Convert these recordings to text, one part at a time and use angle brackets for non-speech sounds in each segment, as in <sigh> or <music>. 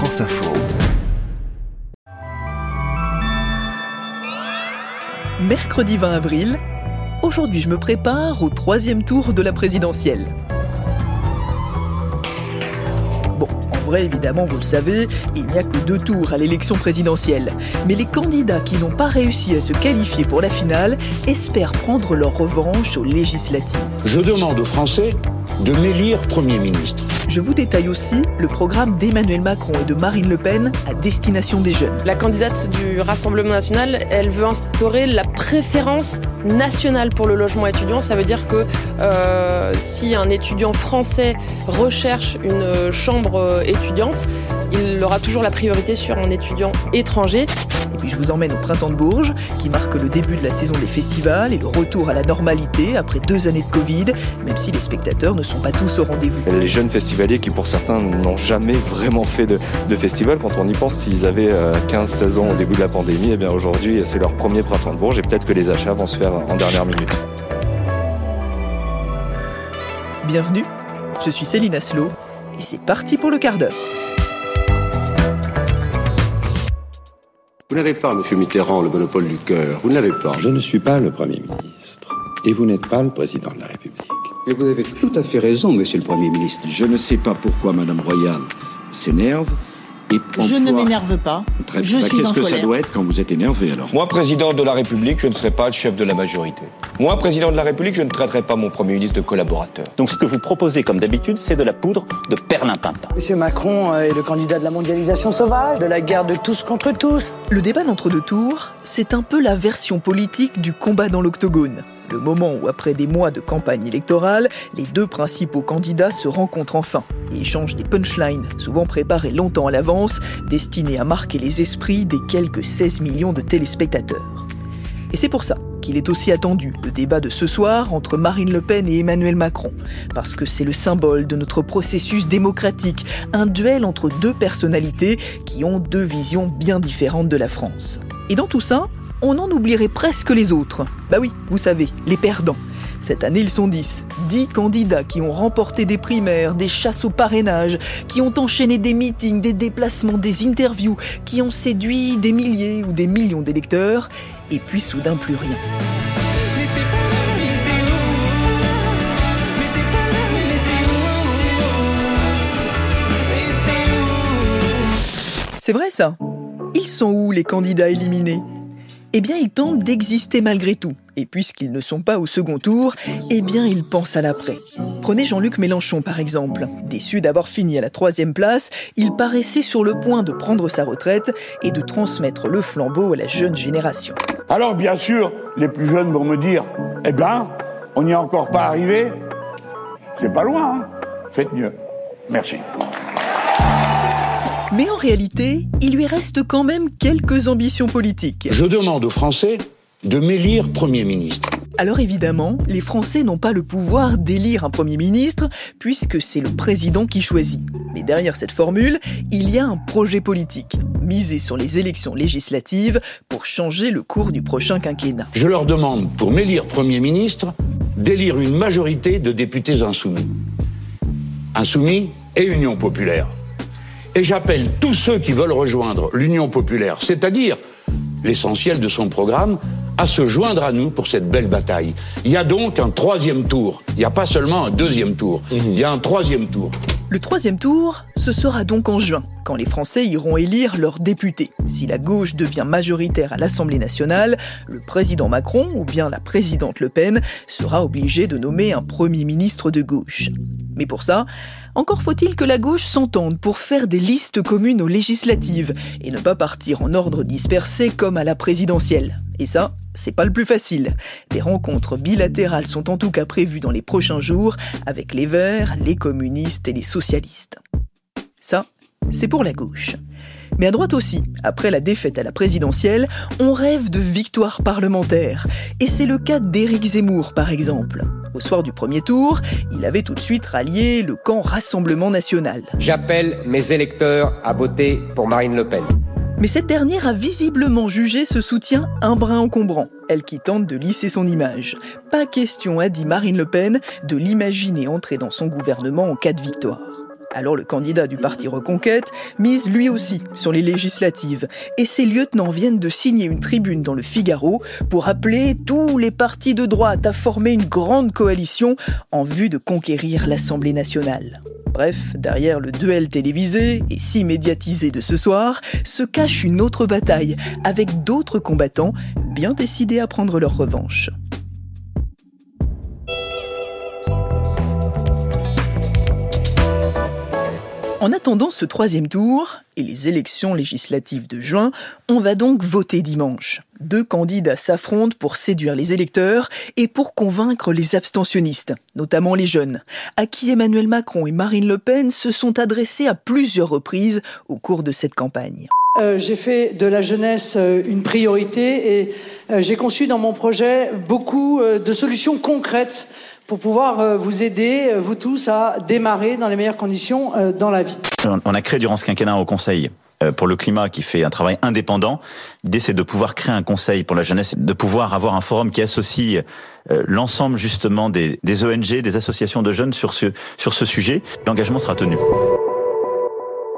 France Info. Mercredi 20 avril, aujourd'hui je me prépare au troisième tour de la présidentielle. Bon, en vrai, évidemment, vous le savez, il n'y a que deux tours à l'élection présidentielle. Mais les candidats qui n'ont pas réussi à se qualifier pour la finale espèrent prendre leur revanche aux législatives. Je demande aux Français de m'élire Premier ministre. Je vous détaille aussi le programme d'Emmanuel Macron et de Marine Le Pen à destination des jeunes. La candidate du Rassemblement national, elle veut instaurer la préférence nationale pour le logement étudiant. Ça veut dire que euh, si un étudiant français recherche une chambre étudiante, il aura toujours la priorité sur un étudiant étranger. Puis je vous emmène au Printemps de Bourges, qui marque le début de la saison des festivals et le retour à la normalité après deux années de Covid, même si les spectateurs ne sont pas tous au rendez-vous. Les jeunes festivaliers qui pour certains n'ont jamais vraiment fait de, de, festival, quand on y pense, s'ils avaient 15-16 ans au début de la pandémie, et bien aujourd'hui c'est leur premier Printemps de Bourges et peut-être que les achats vont se faire en dernière minute. Bienvenue, je suis Céline Aslo et c'est parti pour le quart d'heure. Vous n'avez pas, Monsieur Mitterrand, le monopole du cœur. Vous ne l'avez pas. Je ne suis pas le Premier ministre. Et vous n'êtes pas le Président de la République. Mais vous avez tout à fait raison, Monsieur le Premier ministre. Je ne sais pas pourquoi Madame Royal s'énerve. Je ne m'énerve pas. Très je bah, suis Qu'est-ce que colère. ça doit être quand vous êtes énervé alors Moi, président de la République, je ne serai pas le chef de la majorité. Moi, président de la République, je ne traiterai pas mon Premier ministre de collaborateur. Donc ce que vous proposez, comme d'habitude, c'est de la poudre de perlimpinpin. Monsieur Macron est le candidat de la mondialisation sauvage, de la guerre de tous contre tous. Le débat d'entre-deux tours, c'est un peu la version politique du combat dans l'octogone. Le moment où, après des mois de campagne électorale, les deux principaux candidats se rencontrent enfin et échangent des punchlines, souvent préparées longtemps à l'avance, destinées à marquer les esprits des quelques 16 millions de téléspectateurs. Et c'est pour ça qu'il est aussi attendu, le débat de ce soir entre Marine Le Pen et Emmanuel Macron, parce que c'est le symbole de notre processus démocratique, un duel entre deux personnalités qui ont deux visions bien différentes de la France. Et dans tout ça, on en oublierait presque les autres. Bah oui, vous savez, les perdants. Cette année, ils sont 10. 10 candidats qui ont remporté des primaires, des chasses au parrainage, qui ont enchaîné des meetings, des déplacements, des interviews, qui ont séduit des milliers ou des millions d'électeurs, et puis soudain plus rien. C'est vrai ça? Ils sont où les candidats éliminés? Eh bien, ils tentent d'exister malgré tout. Et puisqu'ils ne sont pas au second tour, eh bien, ils pensent à l'après. Prenez Jean-Luc Mélenchon, par exemple. Déçu d'avoir fini à la troisième place, il paraissait sur le point de prendre sa retraite et de transmettre le flambeau à la jeune génération. Alors, bien sûr, les plus jeunes vont me dire Eh ben, on n'y est encore pas arrivé. C'est pas loin, hein Faites mieux. Merci. Mais en réalité, il lui reste quand même quelques ambitions politiques. Je demande aux Français de m'élire Premier ministre. Alors évidemment, les Français n'ont pas le pouvoir d'élire un Premier ministre, puisque c'est le président qui choisit. Mais derrière cette formule, il y a un projet politique, misé sur les élections législatives pour changer le cours du prochain quinquennat. Je leur demande, pour m'élire Premier ministre, d'élire une majorité de députés insoumis. Insoumis et Union populaire. Et j'appelle tous ceux qui veulent rejoindre l'Union populaire, c'est-à-dire l'essentiel de son programme, à se joindre à nous pour cette belle bataille. Il y a donc un troisième tour. Il n'y a pas seulement un deuxième tour. Il y a un troisième tour. Le troisième tour, ce sera donc en juin, quand les Français iront élire leurs députés. Si la gauche devient majoritaire à l'Assemblée nationale, le président Macron ou bien la présidente Le Pen sera obligé de nommer un Premier ministre de gauche. Mais pour ça, encore faut-il que la gauche s'entende pour faire des listes communes aux législatives et ne pas partir en ordre dispersé comme à la présidentielle. Et ça, c'est pas le plus facile. Des rencontres bilatérales sont en tout cas prévues dans les prochains jours avec les Verts, les communistes et les socialistes. Ça, c'est pour la gauche. Mais à droite aussi, après la défaite à la présidentielle, on rêve de victoire parlementaire. Et c'est le cas d'Éric Zemmour, par exemple. Au soir du premier tour, il avait tout de suite rallié le camp Rassemblement national. J'appelle mes électeurs à voter pour Marine Le Pen. Mais cette dernière a visiblement jugé ce soutien un brin encombrant, elle qui tente de lisser son image. Pas question, a dit Marine Le Pen, de l'imaginer entrer dans son gouvernement en cas de victoire. Alors le candidat du parti Reconquête mise lui aussi sur les législatives et ses lieutenants viennent de signer une tribune dans le Figaro pour appeler tous les partis de droite à former une grande coalition en vue de conquérir l'Assemblée nationale. Bref, derrière le duel télévisé et si médiatisé de ce soir, se cache une autre bataille avec d'autres combattants bien décidés à prendre leur revanche. En attendant ce troisième tour et les élections législatives de juin, on va donc voter dimanche. Deux candidats s'affrontent pour séduire les électeurs et pour convaincre les abstentionnistes, notamment les jeunes, à qui Emmanuel Macron et Marine Le Pen se sont adressés à plusieurs reprises au cours de cette campagne. Euh, j'ai fait de la jeunesse euh, une priorité et euh, j'ai conçu dans mon projet beaucoup de solutions concrètes pour pouvoir euh, vous aider, euh, vous tous, à démarrer dans les meilleures conditions euh, dans la vie. On a créé durant ce quinquennat au Conseil pour le climat qui fait un travail indépendant. L'idée, c'est de pouvoir créer un conseil pour la jeunesse, de pouvoir avoir un forum qui associe l'ensemble justement des, des ONG, des associations de jeunes sur ce, sur ce sujet. L'engagement sera tenu.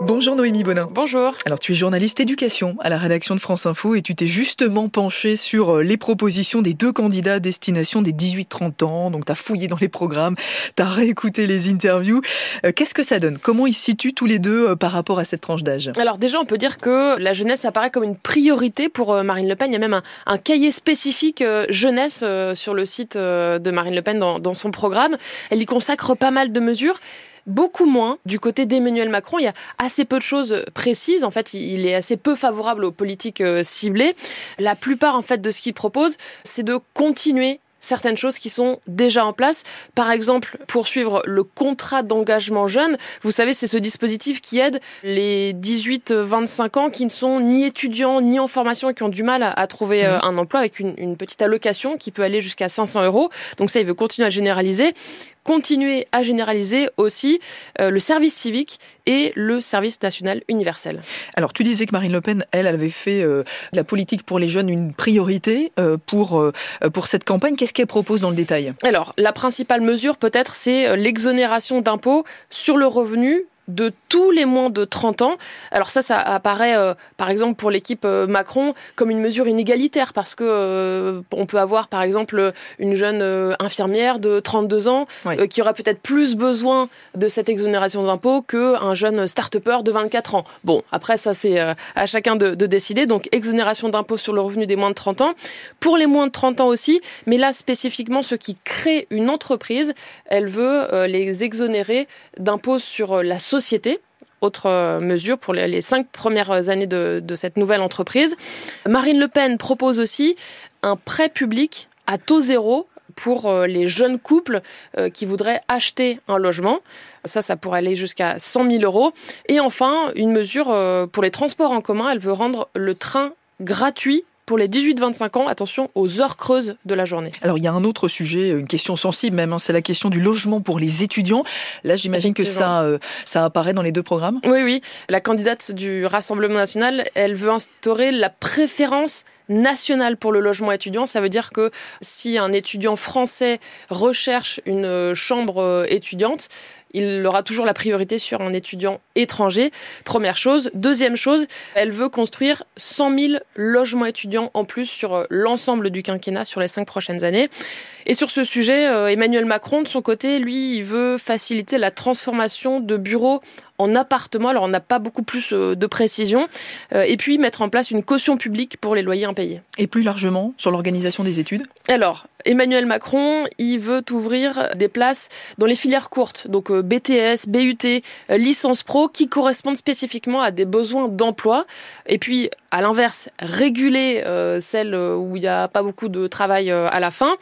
Bonjour Noémie Bonin. Bonjour. Alors tu es journaliste éducation à la rédaction de France Info et tu t'es justement penché sur euh, les propositions des deux candidats à destination des 18-30 ans. Donc tu as fouillé dans les programmes, tu as réécouté les interviews. Euh, qu'est-ce que ça donne? Comment ils se situent tous les deux euh, par rapport à cette tranche d'âge? Alors déjà on peut dire que la jeunesse apparaît comme une priorité pour Marine Le Pen. Il y a même un, cahier spécifique jeunesse sur le site de Marine Le Pen dans son programme. Elle y consacre pas mal de mesures beaucoup moins du côté d'Emmanuel Macron. Il y a assez peu de choses précises. En fait, il est assez peu favorable aux politiques euh, ciblées. La plupart, en fait, de ce qu'il propose, c'est de continuer certaines choses qui sont déjà en place. Par exemple, poursuivre le contrat d'engagement jeune. Vous savez, c'est ce dispositif qui aide les 18-25 ans qui ne sont ni étudiants ni en formation et qui ont du mal à, trouver euh, mmh. un emploi avec une, une, petite allocation qui peut aller jusqu'à 500 euros. Donc ça, il veut continuer à généraliser continuer à généraliser aussi euh, le service civique et le service national universel. Alors tu disais que Marine Le Pen, elle, avait fait euh, la politique pour les jeunes une priorité euh, pour, pour cette campagne. Qu'est-ce qu'elle propose dans le détail? Alors la principale mesure peut-être c'est l'exonération d'impôts sur le revenu de tous les moins de 30 ans. Alors ça, ça apparaît, euh, par exemple, pour l'équipe euh, Macron, comme une mesure inégalitaire, parce que euh, on peut avoir, par exemple, une jeune infirmière de 32 ans qui aura peut-être plus besoin de cette exonération d'impôt qu'un jeune start-upper de 24 ans. Bon, après, ça, c'est à chacun de, de, décider. Donc, exonération d'impôt sur le revenu des moins de 30 ans. Pour les moins de 30 ans aussi, mais là, spécifiquement, ceux qui créent une entreprise, elle veut les exonérer d'impôt sur la société Autre euh, mesure pour les cinq premières années de, cette nouvelle entreprise. Marine Le Pen propose aussi un prêt public à taux zéro pour euh, les jeunes couples euh, qui voudraient acheter un logement. Ça, ça pourrait aller jusqu'à 100 000 euros. Et enfin, une mesure pour les transports en commun. Elle veut rendre le train gratuit pour les 18-25 ans, attention aux heures creuses de la journée. Alors il y a un autre sujet, une question sensible même, hein, c'est la question du logement pour les étudiants. Là j'imagine que ça, euh, ça apparaît dans les deux programmes. Oui, oui. La candidate du Rassemblement national, elle veut instaurer la préférence nationale pour le logement étudiant. Ça veut dire que si un étudiant français recherche une chambre euh, étudiante, il aura toujours la priorité sur un étudiant étranger. Première chose. Deuxième chose, elle veut construire 100 000 logements étudiants en plus sur euh, l'ensemble du quinquennat sur les cinq prochaines années. Et sur ce sujet, euh, Emmanuel Macron, de son côté, lui, il veut faciliter la transformation de bureaux en appartements. Alors, on n'a pas beaucoup plus euh, de précision. Et puis, mettre en place une caution publique pour les loyers impayés. Et plus largement, sur l'organisation des études Alors, Emmanuel Macron, il veut ouvrir des places dans les filières courtes, donc BTS, BUT, licence pro, qui correspondent spécifiquement à des besoins d'emploi. Et puis, à l'inverse, réguler euh, celles où il n'y a pas beaucoup de travail euh, à la fin.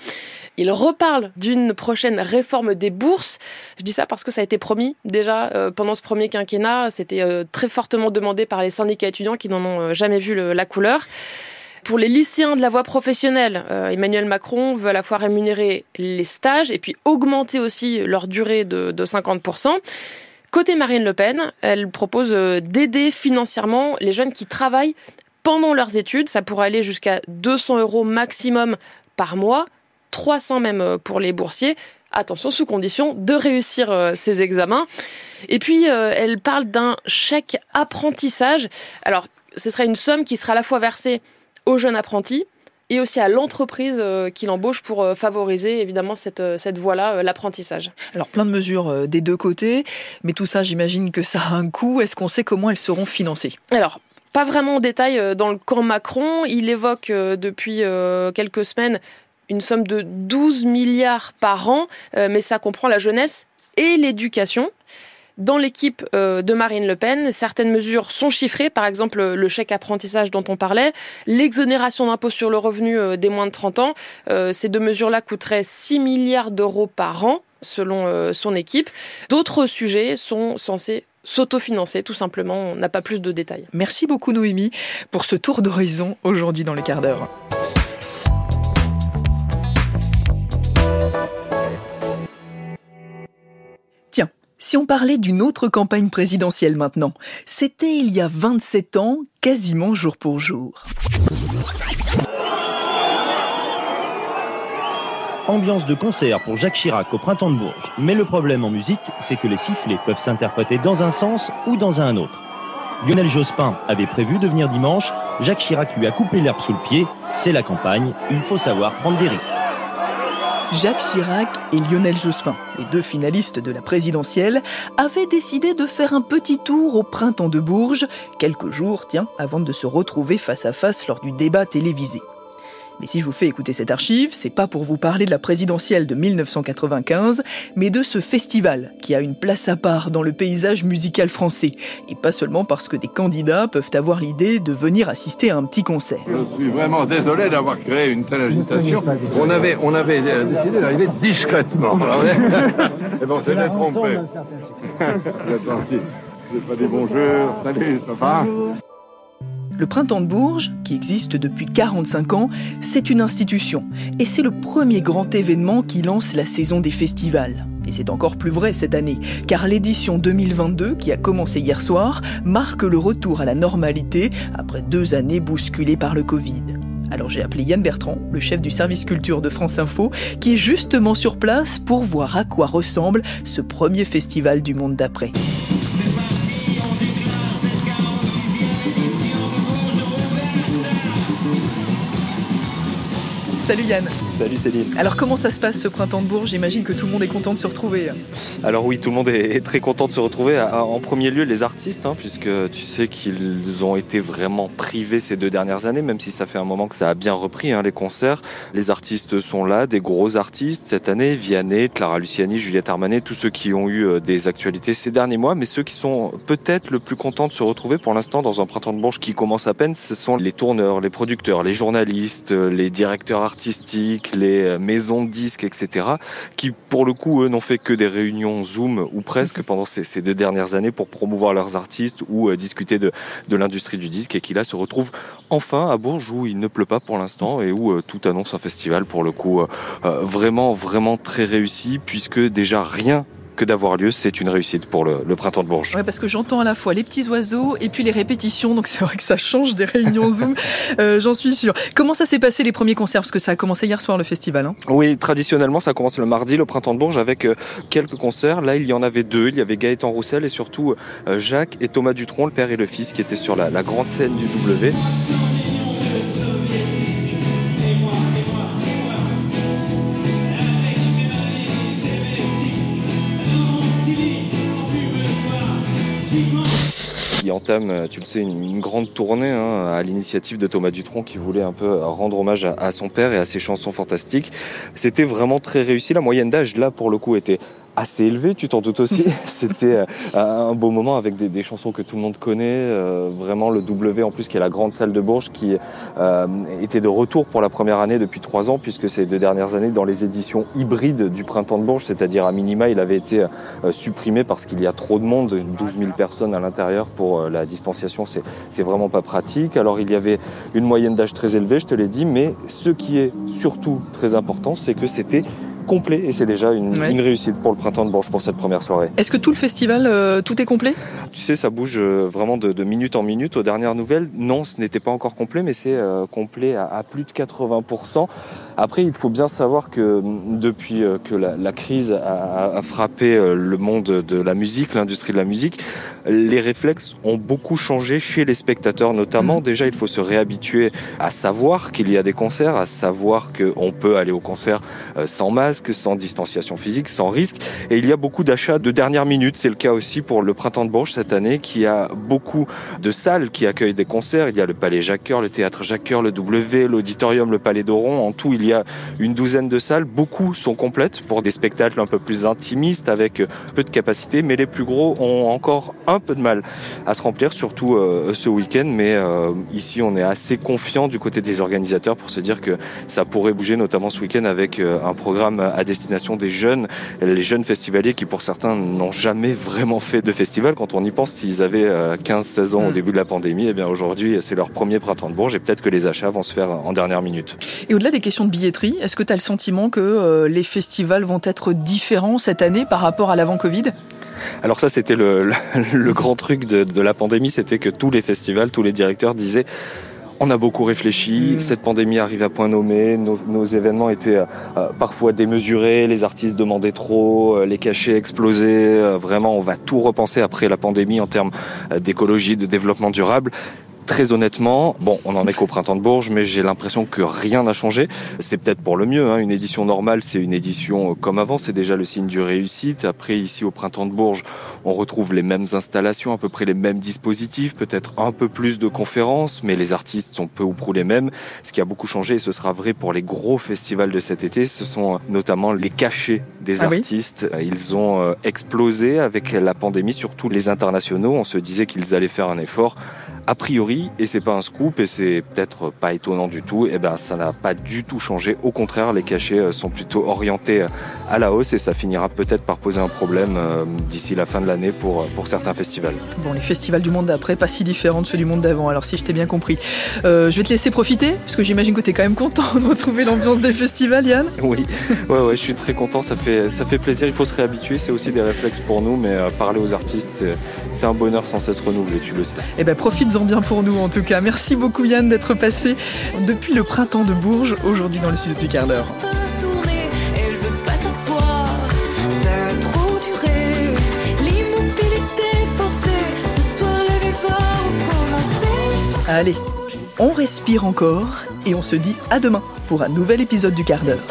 Il reparle d'une prochaine réforme des bourses. Je dis ça parce que ça a été promis déjà euh, pendant ce premier quinquennat. C'était très fortement demandé par les syndicats étudiants qui n'en ont jamais vu la couleur. Pour les lycéens de la voie professionnelle, Emmanuel Macron veut à la fois rémunérer les stages et puis augmenter aussi leur durée de, de 50%. Côté Marine Le Pen, elle propose euh, d'aider financièrement les jeunes qui travaillent pendant leurs études. Ça pourrait aller jusqu'à 200 euros maximum par mois, 300 même euh, pour les boursiers attention, sous condition de réussir ses examens. Et puis, elle parle d'un chèque apprentissage. Alors, ce serait une somme qui sera à la fois versée aux jeunes apprentis, et aussi à l'entreprise euh, qui l'embauche pour euh, favoriser évidemment cette, euh, cette voie-là, l'apprentissage. Alors plein de mesures des deux côtés, mais tout ça j'imagine que ça a un coût. Est-ce qu'on sait comment elles seront financées? Alors, pas vraiment en détail dans le camp Macron. Il évoque depuis quelques semaines une somme de 12 milliards par an, mais ça comprend la jeunesse et l'éducation. Dans l'équipe euh, de Marine Le Pen, certaines mesures sont chiffrées, par exemple le chèque apprentissage dont on parlait, l'exonération d'impôt sur le revenu euh, des moins de 30 ans. Euh, ces deux mesures-là coûteraient 6 milliards d'euros par an, selon son équipe. D'autres sujets sont censés s'autofinancer, tout simplement. On n'a pas plus de détails. Merci beaucoup Noémie pour ce tour d'horizon aujourd'hui dans le quart d'heure. Si on parlait d'une autre campagne présidentielle maintenant, c'était il y a 27 ans, quasiment jour pour jour. Ambiance de concert pour Jacques Chirac au printemps de Bourges. Mais le problème en musique, c'est que les sifflets peuvent s'interpréter dans un sens ou dans un autre. Lionel Jospin avait prévu de venir dimanche, Jacques Chirac lui a coupé l'herbe sous le pied, c'est la campagne, il faut savoir prendre des risques. Jacques Chirac et Lionel Jospin, les deux finalistes de la présidentielle, avaient décidé de faire un petit tour au printemps de Bourges, quelques jours, tiens, avant de se retrouver face à face lors du débat télévisé. Mais si je vous fais écouter cette archive, c'est pas pour vous parler de la présidentielle de 1995, mais de ce festival qui a une place à part dans le paysage musical français. Et pas seulement parce que des candidats peuvent avoir l'idée de venir assister à un petit concert. Je suis vraiment désolé d'avoir créé une telle agitation. On avait, on avait décidé d'arriver discrètement. <laughs> Et bon, c'est trompé. C'est pas <laughs> des bonjours. Salut, ça va? Le Printemps de Bourges, qui existe depuis 45 ans, c'est une institution et c'est le premier grand événement qui lance la saison des festivals. Et c'est encore plus vrai cette année, car l'édition 2022, qui a commencé hier soir, marque le retour à la normalité après deux années bousculées par le Covid. Alors j'ai appelé Yann Bertrand, le chef du service culture de France Info, qui est justement sur place pour voir à quoi ressemble ce premier festival du monde d'après. Salut Yann. Salut Céline. Alors comment ça se passe ce printemps de Bourges? J'imagine que tout le monde est content de se retrouver. Alors oui, tout le monde est très content de se retrouver. En premier lieu, les artistes, hein, puisque tu sais qu'ils ont été vraiment privés ces deux dernières années, même si ça fait un moment que ça a bien repris hein, les concerts. Les artistes sont là, des gros artistes cette année, Vianney, Clara Luciani, Juliette Armanet, tous ceux qui ont eu euh, des actualités ces derniers mois, mais ceux qui sont peut-être le plus contents de se retrouver pour l'instant dans un printemps de Bourges qui commence à peine, ce sont les tourneurs, les producteurs, les journalistes, les directeurs artistiques, les euh, maisons de disques, etc., qui pour le coup, eux, n'ont fait que des réunions Zoom ou presque pendant ces, deux dernières années pour promouvoir leurs artistes ou euh, discuter de, l'industrie du disque et qui là se retrouvent enfin à Bourges où il ne pleut pas pour l'instant et où euh, tout annonce un festival pour le coup vraiment, vraiment très réussi puisque déjà rien que d'avoir lieu, c'est une réussite pour le, printemps de Bourges. Oui, parce que j'entends à la fois les petits oiseaux et puis les répétitions, donc c'est vrai que ça change des réunions Zoom, <laughs> euh, j'en suis sûr. Comment ça s'est passé les premiers concerts? Parce que ça a commencé hier soir le festival. Hein oui, traditionnellement ça commence le mardi, le printemps de Bourges, avec euh, quelques concerts. Là, il y en avait deux. Il y avait Gaëtan Roussel et surtout euh, Jacques et Thomas Dutronc, le père et le fils, qui étaient sur la, la grande scène du W. euh, tu le sais, une, grande tournée hein, à l'initiative de Thomas Dutronc qui voulait un peu rendre hommage à, son père et à ses chansons fantastiques. C'était vraiment très réussi. La moyenne d'âge, là, pour le coup, était assez élevé, tu t'en doutes aussi. <laughs> C'était euh, un beau moment avec des, chansons que tout le monde connaît. Euh, vraiment le W en plus qui est la grande salle de Bourges qui euh, était de retour pour la première année depuis trois ans puisque ces deux dernières années dans les éditions hybrides du printemps de Bourges, c'est-à-dire à minima il avait été supprimé parce qu'il y a trop de monde, 12 000 personnes à l'intérieur pour la distanciation, c'est vraiment pas pratique. Alors il y avait une moyenne d'âge très élevée, je te l'ai dit, mais ce qui est surtout très important, c'est que c'était complet et c'est déjà une, réussite pour le printemps de Bourges pour cette première soirée. Est-ce que tout le festival, euh, tout est complet? Tu sais, ça bouge euh, vraiment de, minute en minute. Aux dernières nouvelles, non, ce n'était pas encore complet, mais c'est euh, complet à, plus de 80%. Après, il faut bien savoir que depuis que la, crise a, frappé le monde de la musique, l'industrie de la musique, les réflexes ont beaucoup changé chez les spectateurs notamment. Mmh. Déjà, il faut se réhabituer à savoir qu'il y a des concerts, à savoir qu'on peut aller au concert sans masque, sans distanciation physique, sans risque. Et il y a beaucoup d'achats de dernière minute. C'est le cas aussi pour le Printemps de Bourges cette année, qui a beaucoup de salles qui accueillent des concerts. Il y a le Palais Jacques le Théâtre Jacques le W, l'Auditorium, le Palais d'Oron. En tout, il y a une douzaine de salles. Beaucoup sont complètes pour des spectacles un peu plus intimistes avec peu de capacité, mais les plus gros ont encore un peu de mal à se remplir, surtout euh, ce week-end. Mais euh, ici, on est assez confiant du côté des organisateurs pour se dire que ça pourrait bouger, notamment ce week-end avec euh, un programme à destination des jeunes, les jeunes festivaliers qui pour certains n'ont jamais vraiment fait de festival. Quand on y pense, s'ils avaient 15-16 ans au mm. début de la pandémie, et eh bien aujourd'hui c'est leur premier printemps de Bourges et peut-être que les achats vont se faire en dernière minute. Et au-delà des questions de billetterie, est-ce que tu as le sentiment que les festivals vont être différents cette année par rapport à l'avant-Covid alors ça, c'était le, grand truc de, la pandémie, c'était que tous les festivals, tous les directeurs disaient on a beaucoup réfléchi, mm. cette pandémie arrive à point nommé, nos, événements étaient euh, parfois démesurés, les artistes demandaient trop, euh, les cachets explosaient, euh, vraiment on va tout repenser après la pandémie en termes d'écologie, de développement durable. Très honnêtement, bon, on en est qu'au printemps de Bourges, mais j'ai l'impression que rien n'a changé. C'est peut-être pour le mieux. Hein. Une édition normale, c'est une édition euh, comme avant. C'est déjà le signe du réussite. Après, ici au printemps de Bourges, on retrouve les mêmes installations, à peu près les mêmes dispositifs, peut-être un peu plus de conférences, mais les artistes sont peu ou prou les mêmes. Ce qui a beaucoup changé, et ce sera vrai pour les gros festivals de cet été, ce sont euh, notamment les cachets des ah artistes. Ils ont euh, explosé avec la pandémie, surtout les internationaux. On se disait qu'ils allaient faire un effort a priori, et c'est pas un scoop et c'est peut-être pas étonnant du tout, et eh ben ça n'a pas du tout changé. Au contraire, les cachets euh, sont plutôt orientés euh, à la hausse et ça finira peut-être par poser un problème euh, d'ici la fin de l'année pour, pour certains festivals. Bon, les festivals du monde d'après, pas si différents de ceux du monde d'avant, alors si je t'ai bien compris. je vais te laisser profiter, parce que j'imagine que tu es quand même content <laughs> de retrouver l'ambiance des festivals, Yann. Oui, ouais, ouais, je suis très content, ça fait, ça fait plaisir, il faut se réhabituer, c'est aussi des réflexes pour nous, mais parler aux artistes, c'est un bonheur sans cesse renouvelé, tu le sais. Eh ben profite bien pour nous en tout cas. Merci beaucoup Yann d'être passé depuis le printemps de Bourges, aujourd'hui dans le studio du quart d'heure. Allez, on respire encore et on se dit à demain pour un nouvel épisode du quart d'heure.